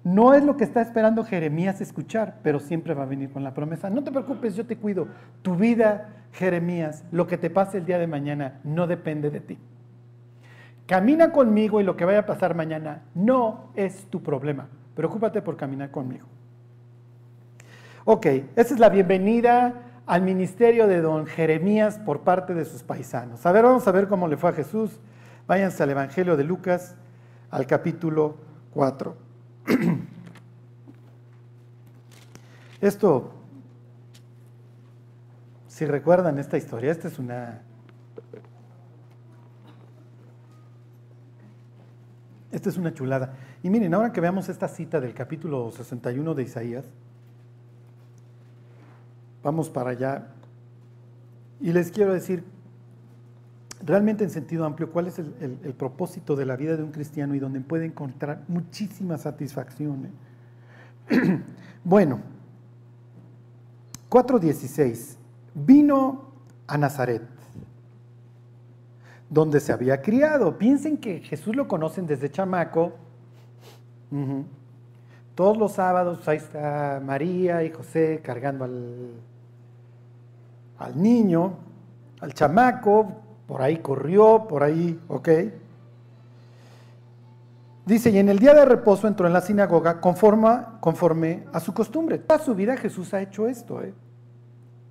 No es lo que está esperando Jeremías escuchar, pero siempre va a venir con la promesa. No te preocupes, yo te cuido. Tu vida, Jeremías, lo que te pase el día de mañana, no depende de ti. Camina conmigo y lo que vaya a pasar mañana no es tu problema. Preocúpate por caminar conmigo. Ok, esa es la bienvenida al ministerio de don Jeremías por parte de sus paisanos. A ver, vamos a ver cómo le fue a Jesús. Váyanse al Evangelio de Lucas, al capítulo 4. Esto, si recuerdan esta historia, esta es una... Esta es una chulada. Y miren, ahora que veamos esta cita del capítulo 61 de Isaías, Vamos para allá. Y les quiero decir, realmente en sentido amplio, cuál es el, propósito de la vida de un cristiano y donde puede encontrar muchísima satisfacción. bueno, 4.16. Vino a Nazaret, donde se había criado. Piensen que Jesús lo conocen desde chamaco. Todos los sábados ahí está María y José cargando al, al niño, al chamaco, por ahí corrió, por ahí, ok. Dice, y en el día de reposo entró en la sinagoga conforme, conforme a su costumbre. Toda su vida Jesús ha hecho esto. ¿eh?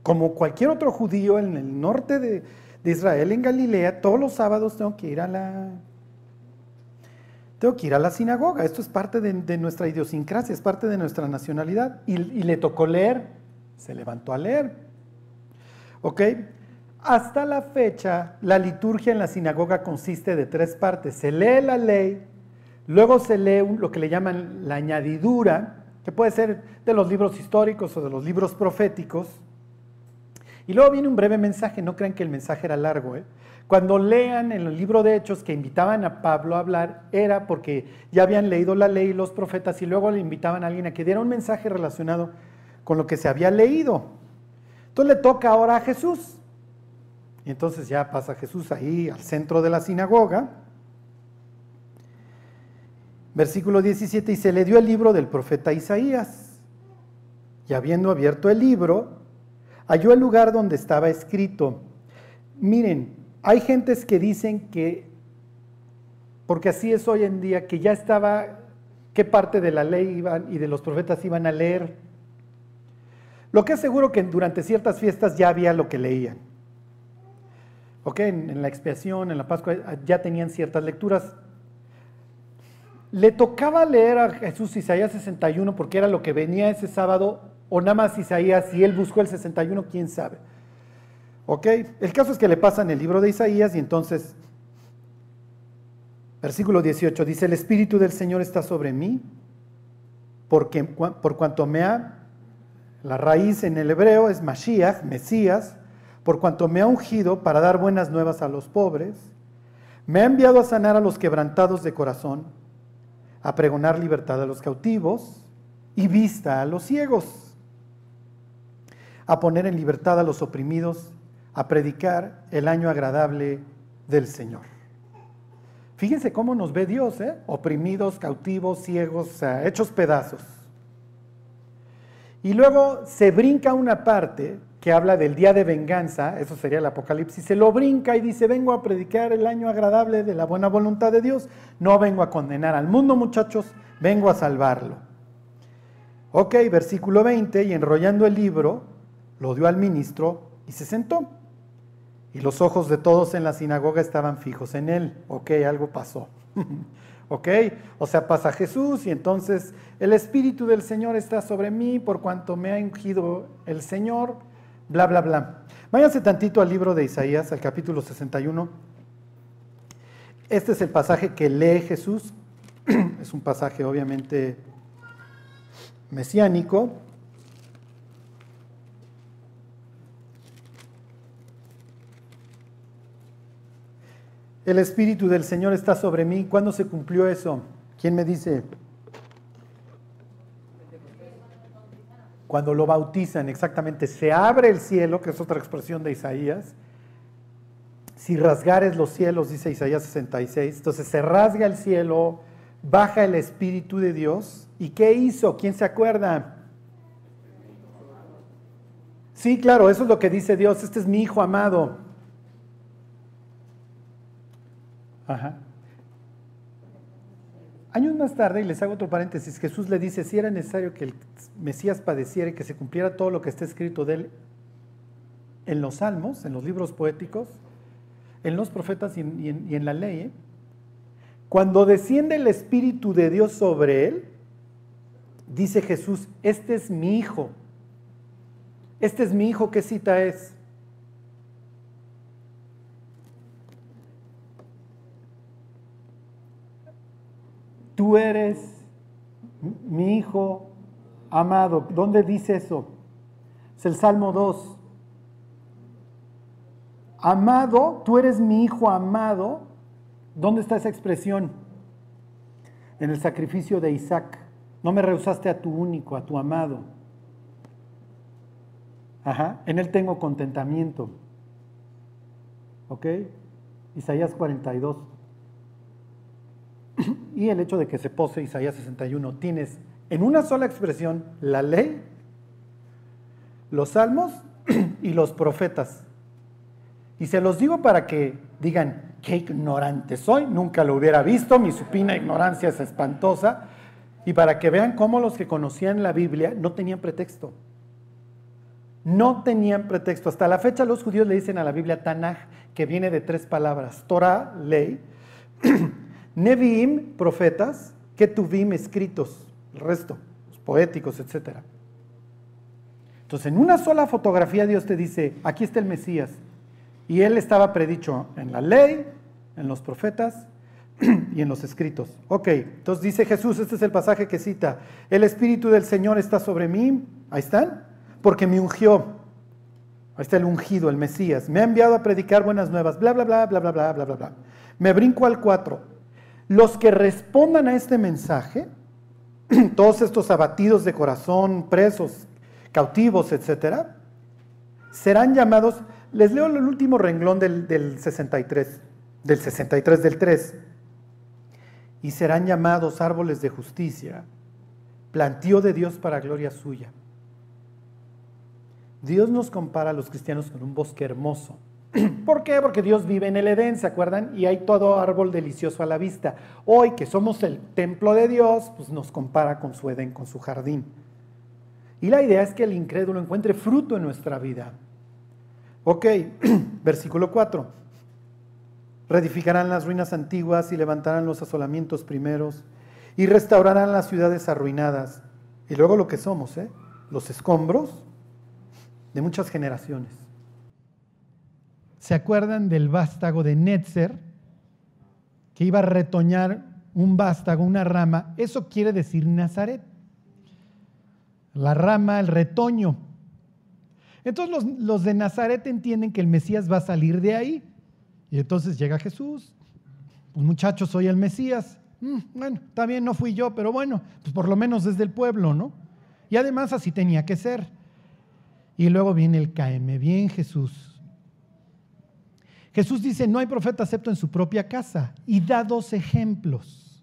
Como cualquier otro judío en el norte de, Israel, en Galilea, todos los sábados tengo que ir a la, tengo que ir a la sinagoga. Esto es parte de, nuestra idiosincrasia, es parte de nuestra nacionalidad. Y, le tocó leer, se levantó a leer. ¿Ok? Hasta la fecha, la liturgia en la sinagoga consiste de tres partes. Se lee la ley, luego se lee lo que le llaman la añadidura, que puede ser de los libros históricos o de los libros proféticos. Y luego viene un breve mensaje, no crean que el mensaje era largo. ¿eh? Cuando lean en el libro de Hechos que invitaban a Pablo a hablar, era porque ya habían leído la ley y los profetas y luego le invitaban a alguien a que diera un mensaje relacionado con lo que se había leído. Entonces le toca ahora a Jesús. Y entonces ya pasa Jesús ahí al centro de la sinagoga. Versículo 17, y se le dio el libro del profeta Isaías. Y habiendo abierto el libro, halló el lugar donde estaba escrito. Miren, hay gentes que dicen que, porque así es hoy en día, que ya estaba, qué parte de la ley iban y de los profetas iban a leer. Lo que es seguro que durante ciertas fiestas ya había lo que leían. ¿Ok? En, la expiación, en la Pascua, ya tenían ciertas lecturas. Le tocaba leer a Jesús Isaías 61 porque era lo que venía ese sábado o nada más Isaías, si él buscó el 61, quién sabe. ¿Ok? El caso es que le pasan el libro de Isaías y entonces, versículo 18, dice, el Espíritu del Señor está sobre mí, porque por cuanto me ha, la raíz en el hebreo es Mashiach, Mesías, por cuanto me ha ungido para dar buenas nuevas a los pobres, me ha enviado a sanar a los quebrantados de corazón, a pregonar libertad a los cautivos y vista a los ciegos a poner en libertad a los oprimidos, a predicar el año agradable del Señor. Fíjense cómo nos ve Dios, ¿eh? oprimidos, cautivos, ciegos, hechos pedazos. Y luego se brinca una parte que habla del día de venganza, eso sería el Apocalipsis, se lo brinca y dice, vengo a predicar el año agradable de la buena voluntad de Dios, no vengo a condenar al mundo muchachos, vengo a salvarlo. Ok, versículo 20, y enrollando el libro, lo dio al ministro y se sentó. Y los ojos de todos en la sinagoga estaban fijos en él. Ok, algo pasó. ok, o sea, pasa Jesús y entonces el Espíritu del Señor está sobre mí por cuanto me ha ungido el Señor, bla, bla, bla. Váyanse tantito al libro de Isaías, al capítulo 61. Este es el pasaje que lee Jesús. es un pasaje obviamente mesiánico. El Espíritu del Señor está sobre mí. ¿Cuándo se cumplió eso? ¿Quién me dice? Cuando lo bautizan, exactamente. Se abre el cielo, que es otra expresión de Isaías. Si rasgares los cielos, dice Isaías 66. Entonces se rasga el cielo, baja el Espíritu de Dios. ¿Y qué hizo? ¿Quién se acuerda? Sí, claro, eso es lo que dice Dios. Este es mi Hijo amado Ajá. Años más tarde, y les hago otro paréntesis, Jesús le dice, si era necesario que el Mesías padeciera y que se cumpliera todo lo que está escrito de él en los salmos, en los libros poéticos, en los profetas y en, la ley, ¿eh? cuando desciende el Espíritu de Dios sobre él, dice Jesús, este es mi hijo. Este es mi hijo, ¿qué cita es? Tú eres mi hijo amado. ¿Dónde dice eso? Es el Salmo 2. Amado, tú eres mi hijo amado. ¿Dónde está esa expresión? En el sacrificio de Isaac. No me rehusaste a tu único, a tu amado. Ajá, en él tengo contentamiento. ¿Ok? Isaías 42 y el hecho de que se pose Isaías 61, tienes en una sola expresión la ley, los salmos y los profetas. Y se los digo para que digan, qué ignorante soy, nunca lo hubiera visto, mi supina ignorancia es espantosa, y para que vean cómo los que conocían la Biblia no tenían pretexto. No tenían pretexto. Hasta la fecha los judíos le dicen a la Biblia Tanaj, que viene de tres palabras, Torah, ley, Nevi'im, profetas, Ketuvim, escritos, el resto, los poéticos, etc. Entonces, en una sola fotografía Dios te dice, aquí está el Mesías. Y él estaba predicho en la ley, en los profetas y en los escritos. Ok, entonces dice Jesús, este es el pasaje que cita, el Espíritu del Señor está sobre mí, ahí están, porque me ungió. Ahí está el ungido, el Mesías. Me ha enviado a predicar buenas nuevas, bla, bla, bla, bla, bla, bla, bla, bla. Me brinco al 4. Los que respondan a este mensaje, todos estos abatidos de corazón, presos, cautivos, etcétera, serán llamados, les leo el último renglón del, del 63, del 63 del 3, y serán llamados árboles de justicia, plantío de Dios para gloria suya. Dios nos compara a los cristianos con un bosque hermoso. ¿Por qué? Porque Dios vive en el Edén, ¿se acuerdan? Y hay todo árbol delicioso a la vista. Hoy que somos el templo de Dios, pues nos compara con su Edén, con su jardín. Y la idea es que el incrédulo encuentre fruto en nuestra vida. Ok, versículo 4. Reedificarán las ruinas antiguas y levantarán los asolamientos primeros y restaurarán las ciudades arruinadas. Y luego lo que somos, ¿eh? los escombros de muchas generaciones. ¿Se acuerdan del vástago de Netzer? Que iba a retoñar un vástago, una rama. Eso quiere decir Nazaret. La rama, el retoño. Entonces los, de Nazaret entienden que el Mesías va a salir de ahí. Y entonces llega Jesús. Pues muchachos, soy el Mesías. Mm, bueno, está bien, no fui yo, pero bueno, pues por lo menos desde el pueblo, ¿no? Y además así tenía que ser. Y luego viene el caeme bien Jesús. Jesús dice, no hay profeta acepto en su propia casa. Y da dos ejemplos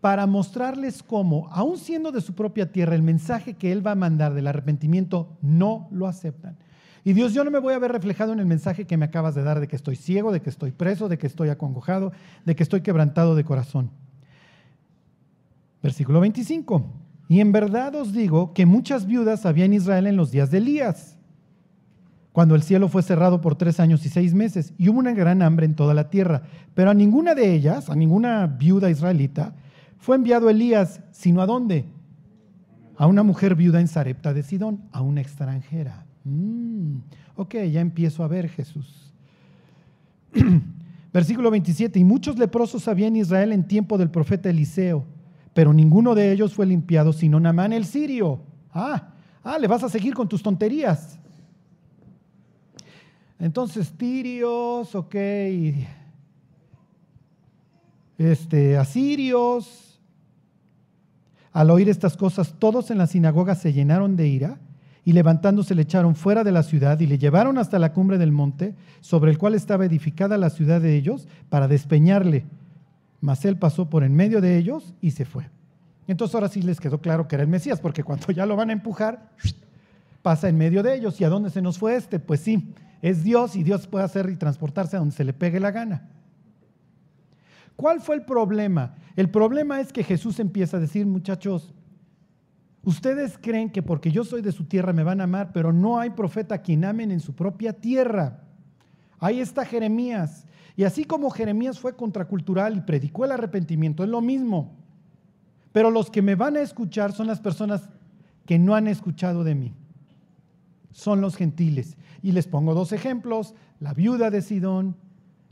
para mostrarles cómo, aun siendo de su propia tierra, el mensaje que Él va a mandar del arrepentimiento no lo aceptan. Y Dios, yo no me voy a ver reflejado en el mensaje que me acabas de dar de que estoy ciego, de que estoy preso, de que estoy acongojado, de que estoy quebrantado de corazón. Versículo 25. Y en verdad os digo que muchas viudas había en Israel en los días de Elías, cuando el cielo fue cerrado por tres años y seis meses, y hubo una gran hambre en toda la tierra. Pero a ninguna de ellas, a ninguna viuda israelita, fue enviado Elías, sino a dónde? A una mujer viuda en Sarepta de Sidón, a una extranjera. Mm, ok, ya empiezo a ver Jesús. Versículo 27, y muchos leprosos había en Israel en tiempo del profeta Eliseo pero ninguno de ellos fue limpiado sino Namán el sirio. Ah, ah, le vas a seguir con tus tonterías. Entonces, tirios, ok, este, asirios. Al oír estas cosas, todos en la sinagoga se llenaron de ira y levantándose le echaron fuera de la ciudad y le llevaron hasta la cumbre del monte sobre el cual estaba edificada la ciudad de ellos para despeñarle mas él pasó por en medio de ellos y se fue. Entonces ahora sí les quedó claro que era el Mesías, porque cuando ya lo van a empujar, pasa en medio de ellos. ¿Y a dónde se nos fue este? Pues sí, es Dios y Dios puede hacer y transportarse a donde se le pegue la gana. ¿Cuál fue el problema? El problema es que Jesús empieza a decir, muchachos, ustedes creen que porque yo soy de su tierra me van a amar, pero no hay profeta quien amen en su propia tierra. Ahí está Jeremías. Y así como Jeremías fue contracultural y predicó el arrepentimiento, es lo mismo. Pero los que me van a escuchar son las personas que no han escuchado de mí. Son los gentiles. Y les pongo dos ejemplos, la viuda de Sidón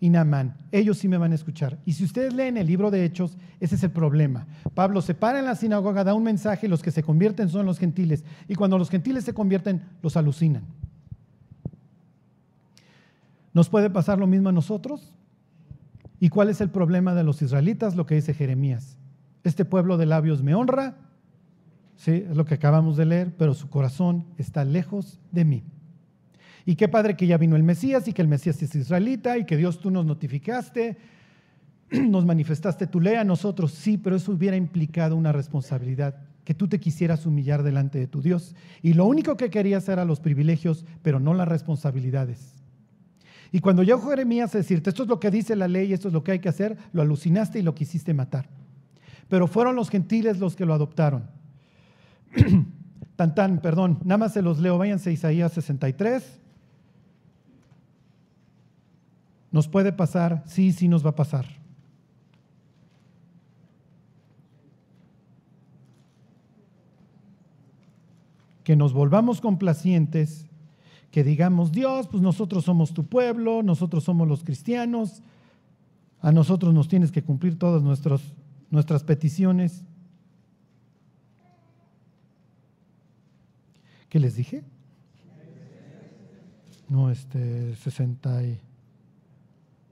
y Naamán. Ellos sí me van a escuchar. Y si ustedes leen el libro de Hechos, ese es el problema. Pablo se para en la sinagoga, da un mensaje, los que se convierten son los gentiles. Y cuando los gentiles se convierten, los alucinan. ¿Nos puede pasar lo mismo a nosotros? ¿Y cuál es el problema de los israelitas? Lo que dice Jeremías. Este pueblo de labios me honra, sí, es lo que acabamos de leer, pero su corazón está lejos de mí. Y qué padre que ya vino el Mesías y que el Mesías es israelita y que Dios tú nos notificaste, nos manifestaste tu ley a nosotros. Sí, pero eso hubiera implicado una responsabilidad, que tú te quisieras humillar delante de tu Dios. Y lo único que querías era los privilegios, pero no las responsabilidades. Y cuando llegó Jeremías a decirte, esto es lo que dice la ley, esto es lo que hay que hacer, lo alucinaste y lo quisiste matar. Pero fueron los gentiles los que lo adoptaron. tan tan, perdón, nada más se los leo, váyanse a Isaías 63. ¿Nos puede pasar? Sí, sí nos va a pasar. Que nos volvamos complacientes, que digamos, Dios, pues nosotros somos tu pueblo, nosotros somos los cristianos, a nosotros nos tienes que cumplir todas nuestras peticiones. ¿Qué les dije? No, este, 60 y...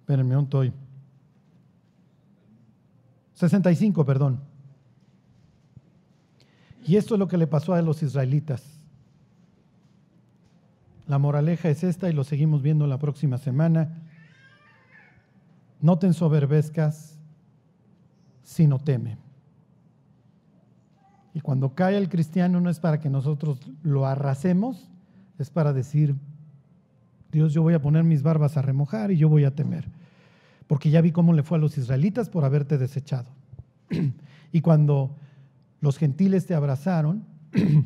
Espérenme, un toy. 65, perdón. Y esto es lo que le pasó a los israelitas. La moraleja es esta y lo seguimos viendo la próxima semana. No te ensoberbezcas, sino teme. Y cuando cae el cristiano no es para que nosotros lo arrasemos, es para decir, Dios, yo voy a poner mis barbas a remojar y yo voy a temer. Porque ya vi cómo le fue a los israelitas por haberte desechado. y cuando los gentiles te abrazaron,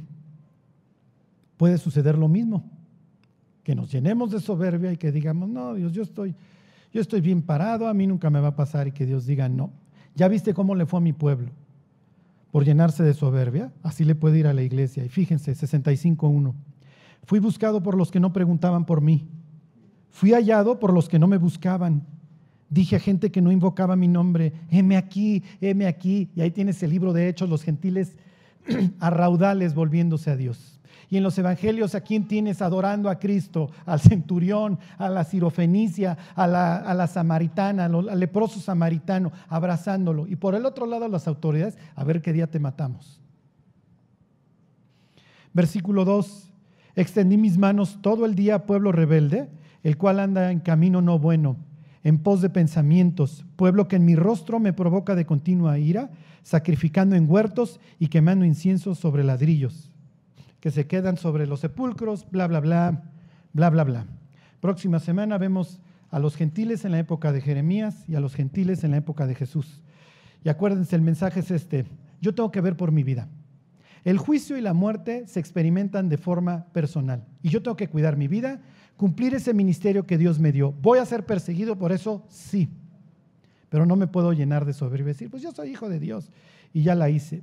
puede suceder lo mismo. Que nos llenemos de soberbia y que digamos, no, Dios, yo estoy, yo estoy bien parado, a mí nunca me va a pasar y que Dios diga, no. Ya viste cómo le fue a mi pueblo por llenarse de soberbia. Así le puede ir a la iglesia. Y fíjense, 65.1. Fui buscado por los que no preguntaban por mí. Fui hallado por los que no me buscaban. Dije a gente que no invocaba mi nombre, heme aquí, heme aquí. Y ahí tienes el libro de Hechos, los gentiles a raudales volviéndose a Dios. Y en los evangelios, ¿a quién tienes adorando a Cristo? Al centurión, a la sirofenicia, a la, a la samaritana, al leproso samaritano, abrazándolo. Y por el otro lado, las autoridades, a ver qué día te matamos. Versículo 2. Extendí mis manos todo el día a pueblo rebelde, el cual anda en camino no bueno, en pos de pensamientos, pueblo que en mi rostro me provoca de continua ira, sacrificando en huertos y quemando incienso sobre ladrillos que se quedan sobre los sepulcros, bla, bla, bla, bla, bla, bla. Próxima semana vemos a los gentiles en la época de Jeremías y a los gentiles en la época de Jesús. Y acuérdense, el mensaje es este, yo tengo que ver por mi vida. El juicio y la muerte se experimentan de forma personal y yo tengo que cuidar mi vida, cumplir ese ministerio que Dios me dio. ¿Voy a ser perseguido por eso? Sí. Pero no me puedo llenar de soberbia y decir, pues yo soy hijo de Dios y ya la hice.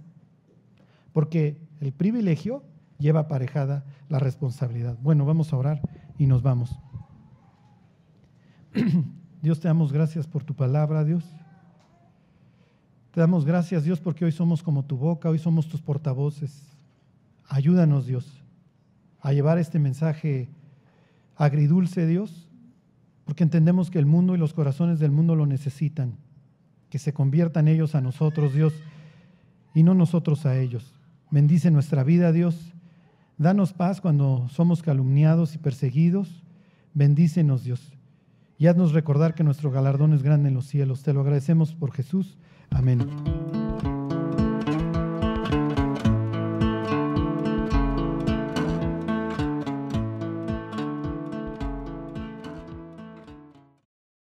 Porque el privilegio lleva aparejada la responsabilidad. Bueno, vamos a orar y nos vamos. Dios, te damos gracias por tu palabra, Dios. Te damos gracias, Dios, porque hoy somos como tu boca, hoy somos tus portavoces. Ayúdanos, Dios, a llevar este mensaje agridulce, Dios, porque entendemos que el mundo y los corazones del mundo lo necesitan. Que se conviertan ellos a nosotros, Dios, y no nosotros a ellos. Bendice nuestra vida, Dios Danos paz cuando somos calumniados y perseguidos. Bendícenos, Dios. Y haznos recordar que nuestro galardón es grande en los cielos. Te lo agradecemos por Jesús. Amén.